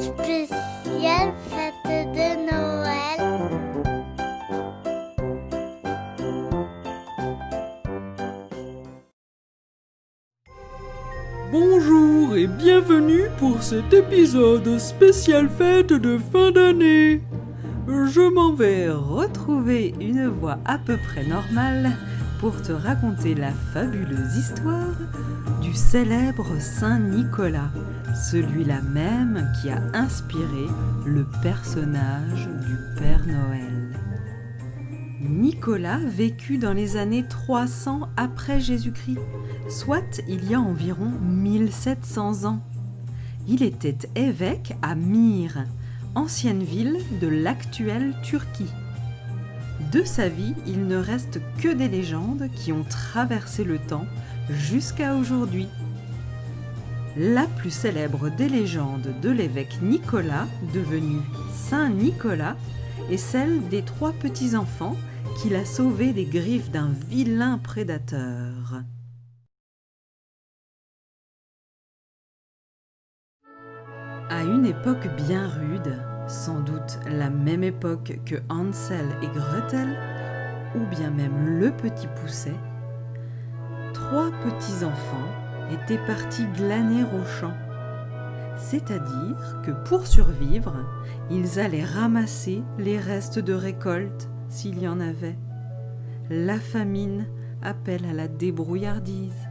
Spécial fête de Noël. Bonjour et bienvenue pour cet épisode spécial fête de fin d'année. Je m'en vais retrouver une voix à peu près normale pour te raconter la fabuleuse histoire du célèbre Saint Nicolas, celui-là même qui a inspiré le personnage du Père Noël. Nicolas vécut dans les années 300 après Jésus-Christ, soit il y a environ 1700 ans. Il était évêque à Myre, ancienne ville de l'actuelle Turquie. De sa vie, il ne reste que des légendes qui ont traversé le temps jusqu'à aujourd'hui. La plus célèbre des légendes de l'évêque Nicolas, devenu Saint Nicolas, est celle des trois petits-enfants qu'il a sauvés des griffes d'un vilain prédateur. À une époque bien rude, sans doute la même époque que Hansel et Gretel, ou bien même le petit pousset, trois petits-enfants étaient partis glaner au champ. C'est-à-dire que pour survivre, ils allaient ramasser les restes de récolte s'il y en avait. La famine appelle à la débrouillardise.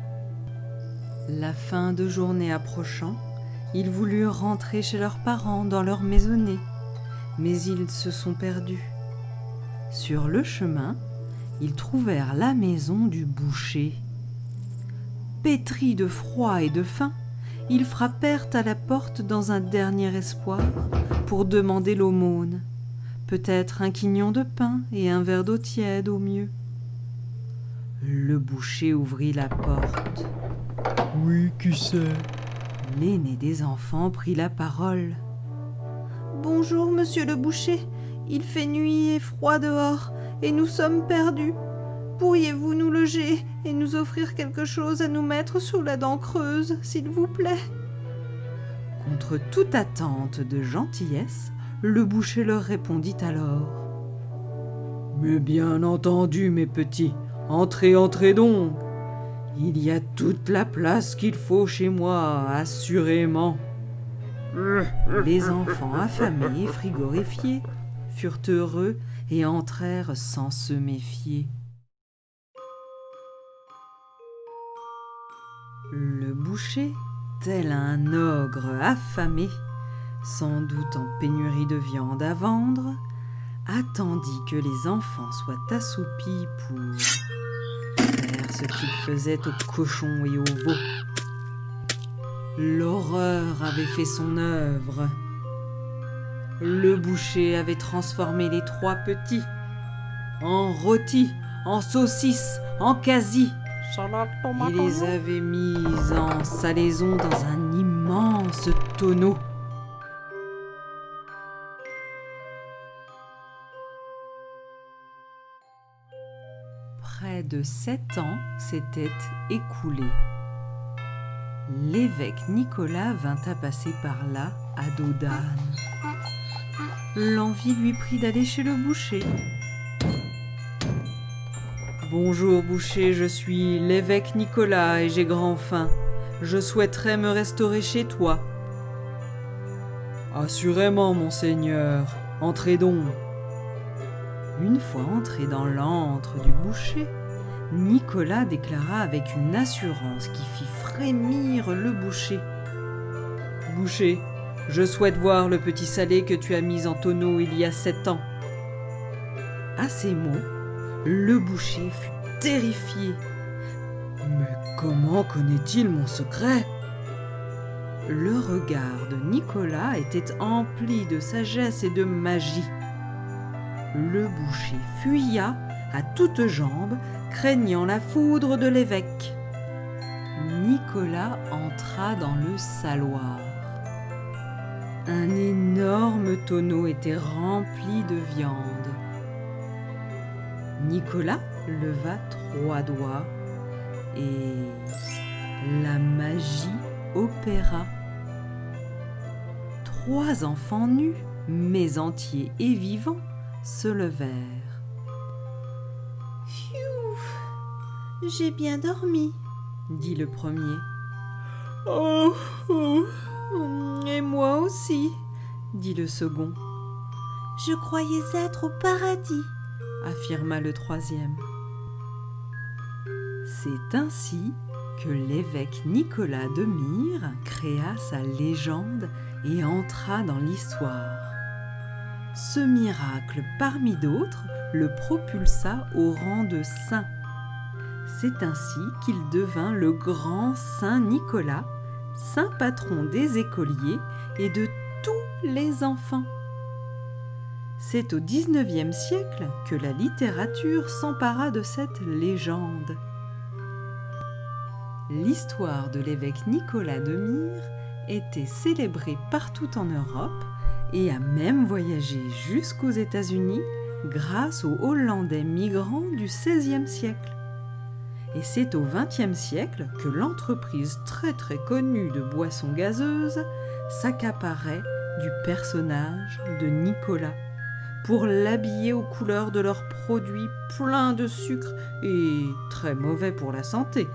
La fin de journée approchant, ils voulurent rentrer chez leurs parents dans leur maisonnée, mais ils se sont perdus. Sur le chemin, ils trouvèrent la maison du boucher. Pétris de froid et de faim, ils frappèrent à la porte dans un dernier espoir pour demander l'aumône, peut-être un quignon de pain et un verre d'eau tiède au mieux. Le boucher ouvrit la porte. Oui, qui c'est L'aîné des enfants prit la parole. Bonjour, monsieur le boucher. Il fait nuit et froid dehors, et nous sommes perdus. Pourriez-vous nous loger et nous offrir quelque chose à nous mettre sous la dent creuse, s'il vous plaît? Contre toute attente de gentillesse, le boucher leur répondit alors. Mais bien entendu, mes petits, entrez, entrez donc. Il y a toute la place qu'il faut chez moi, assurément. Les enfants affamés et frigorifiés furent heureux et entrèrent sans se méfier. Le boucher, tel un ogre affamé, sans doute en pénurie de viande à vendre, attendit que les enfants soient assoupis pour ce qu'ils faisaient aux cochons et aux veaux. L'horreur avait fait son œuvre. Le boucher avait transformé les trois petits en rôtis, en saucisses, en quasi, et les avait mis en salaison dans un immense tonneau. De sept ans s'étaient écoulés. L'évêque Nicolas vint à passer par là à dos d'âne. L'envie lui prit d'aller chez le boucher. Bonjour boucher, je suis l'évêque Nicolas et j'ai grand faim. Je souhaiterais me restaurer chez toi. Assurément, monseigneur. Entrez donc. Une fois entré dans l'antre du boucher, Nicolas déclara avec une assurance qui fit frémir le boucher. Boucher, je souhaite voir le petit salé que tu as mis en tonneau il y a sept ans. À ces mots, le boucher fut terrifié. Mais comment connaît-il mon secret? Le regard de Nicolas était empli de sagesse et de magie. Le boucher fuya à toutes jambes, craignant la foudre de l'évêque. Nicolas entra dans le saloir. Un énorme tonneau était rempli de viande. Nicolas leva trois doigts et la magie opéra. trois enfants nus, mais entiers et vivants, se levèrent. J'ai bien dormi, dit le premier. Oh, oh, et moi aussi, dit le second. Je croyais être au paradis, affirma le troisième. C'est ainsi que l'évêque Nicolas de Myre créa sa légende et entra dans l'histoire. Ce miracle, parmi d'autres, le propulsa au rang de saint. C'est ainsi qu'il devint le grand Saint Nicolas, saint patron des écoliers et de tous les enfants. C'est au XIXe siècle que la littérature s'empara de cette légende. L'histoire de l'évêque Nicolas de Myre était célébrée partout en Europe et a même voyagé jusqu'aux États-Unis grâce aux Hollandais migrants du XVIe siècle. Et c'est au XXe siècle que l'entreprise très très connue de boissons gazeuses s'accaparait du personnage de Nicolas pour l'habiller aux couleurs de leurs produits pleins de sucre et très mauvais pour la santé.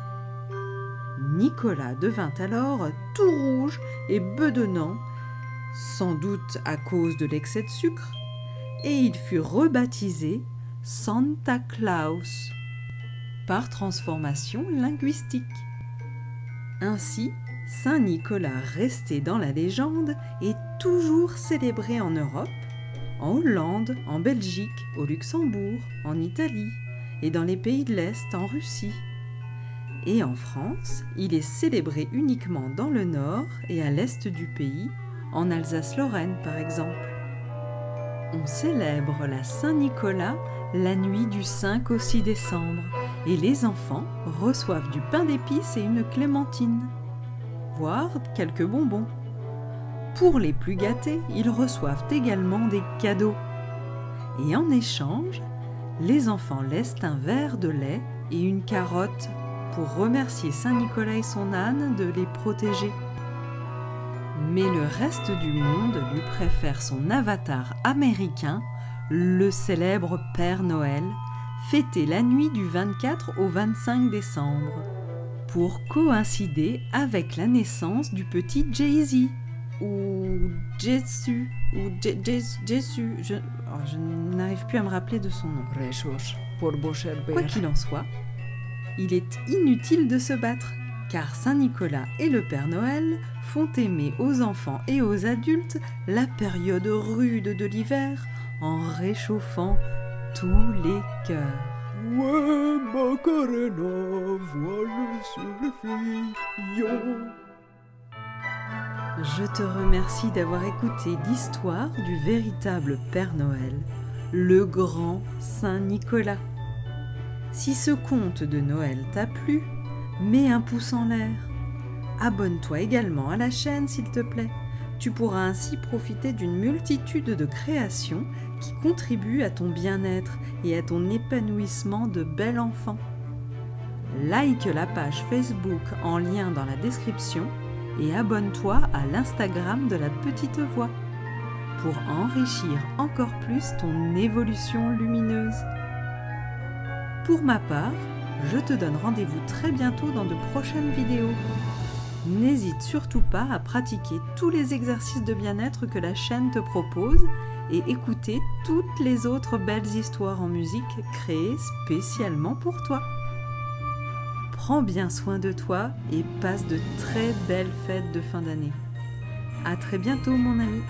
Nicolas devint alors tout rouge et bedonnant, sans doute à cause de l'excès de sucre, et il fut rebaptisé Santa Claus par transformation linguistique. Ainsi, Saint Nicolas resté dans la légende est toujours célébré en Europe, en Hollande, en Belgique, au Luxembourg, en Italie et dans les pays de l'Est, en Russie. Et en France, il est célébré uniquement dans le nord et à l'est du pays, en Alsace-Lorraine par exemple. On célèbre la Saint-Nicolas la nuit du 5 au 6 décembre et les enfants reçoivent du pain d'épices et une clémentine, voire quelques bonbons. Pour les plus gâtés, ils reçoivent également des cadeaux. Et en échange, les enfants laissent un verre de lait et une carotte pour remercier Saint Nicolas et son âne de les protéger. Mais le reste du monde lui préfère son avatar américain, le célèbre Père Noël, fêté la nuit du 24 au 25 décembre, pour coïncider avec la naissance du petit Jay-Z, ou Jésus, ou Jésus, je, oh, je n'arrive plus à me rappeler de son nom. Quoi qu'il en soit, il est inutile de se battre, car Saint Nicolas et le Père Noël font aimer aux enfants et aux adultes la période rude de l'hiver en réchauffant tous les cœurs. Ouais, Macarena, voilà sur le fillon. Je te remercie d'avoir écouté l'histoire du véritable Père Noël, le grand Saint Nicolas. Si ce conte de Noël t'a plu, mets un pouce en l'air. Abonne-toi également à la chaîne s'il te plaît. Tu pourras ainsi profiter d'une multitude de créations qui contribuent à ton bien-être et à ton épanouissement de bel enfant. Like la page Facebook en lien dans la description et abonne-toi à l'Instagram de la petite voix pour enrichir encore plus ton évolution lumineuse. Pour ma part, je te donne rendez-vous très bientôt dans de prochaines vidéos. N'hésite surtout pas à pratiquer tous les exercices de bien-être que la chaîne te propose et écouter toutes les autres belles histoires en musique créées spécialement pour toi. Prends bien soin de toi et passe de très belles fêtes de fin d'année. À très bientôt mon ami.